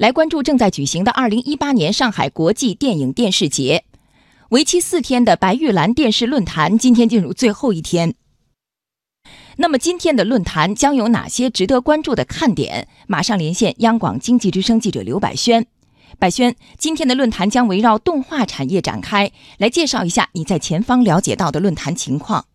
来关注正在举行的二零一八年上海国际电影电视节，为期四天的白玉兰电视论坛今天进入最后一天。那么今天的论坛将有哪些值得关注的看点？马上连线央广经济之声记者刘百轩。百轩，今天的论坛将围绕动画产业展开，来介绍一下你在前方了解到的论坛情况。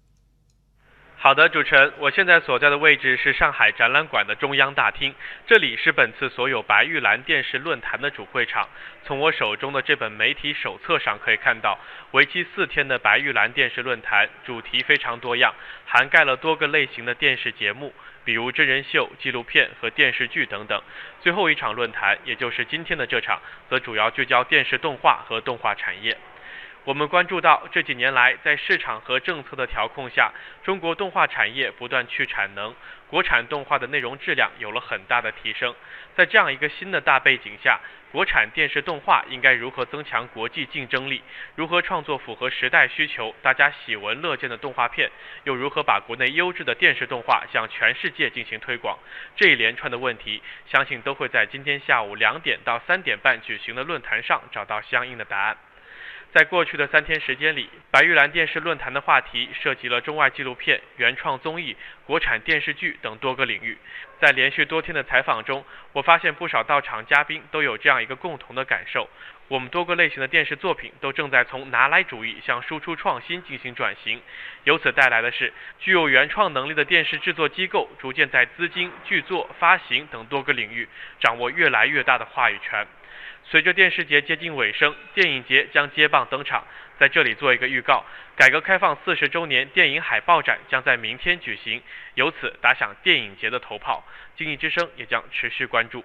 好的，主持人，我现在所在的位置是上海展览馆的中央大厅，这里是本次所有白玉兰电视论坛的主会场。从我手中的这本媒体手册上可以看到，为期四天的白玉兰电视论坛主题非常多样，涵盖了多个类型的电视节目，比如真人秀、纪录片和电视剧等等。最后一场论坛，也就是今天的这场，则主要聚焦电视动画和动画产业。我们关注到这几年来，在市场和政策的调控下，中国动画产业不断去产能，国产动画的内容质量有了很大的提升。在这样一个新的大背景下，国产电视动画应该如何增强国际竞争力？如何创作符合时代需求、大家喜闻乐见的动画片？又如何把国内优质的电视动画向全世界进行推广？这一连串的问题，相信都会在今天下午两点到三点半举行的论坛上找到相应的答案。在过去的三天时间里，白玉兰电视论坛的话题涉及了中外纪录片、原创综艺、国产电视剧等多个领域。在连续多天的采访中，我发现不少到场嘉宾都有这样一个共同的感受：我们多个类型的电视作品都正在从拿来主义向输出创新进行转型。由此带来的是，具有原创能力的电视制作机构逐渐在资金、剧作、发行等多个领域掌握越来越大的话语权。随着电视节接近尾声，电影节将接棒登场。在这里做一个预告：改革开放四十周年电影海报展将在明天举行，由此打响电影节的头炮。经济之声也将持续关注。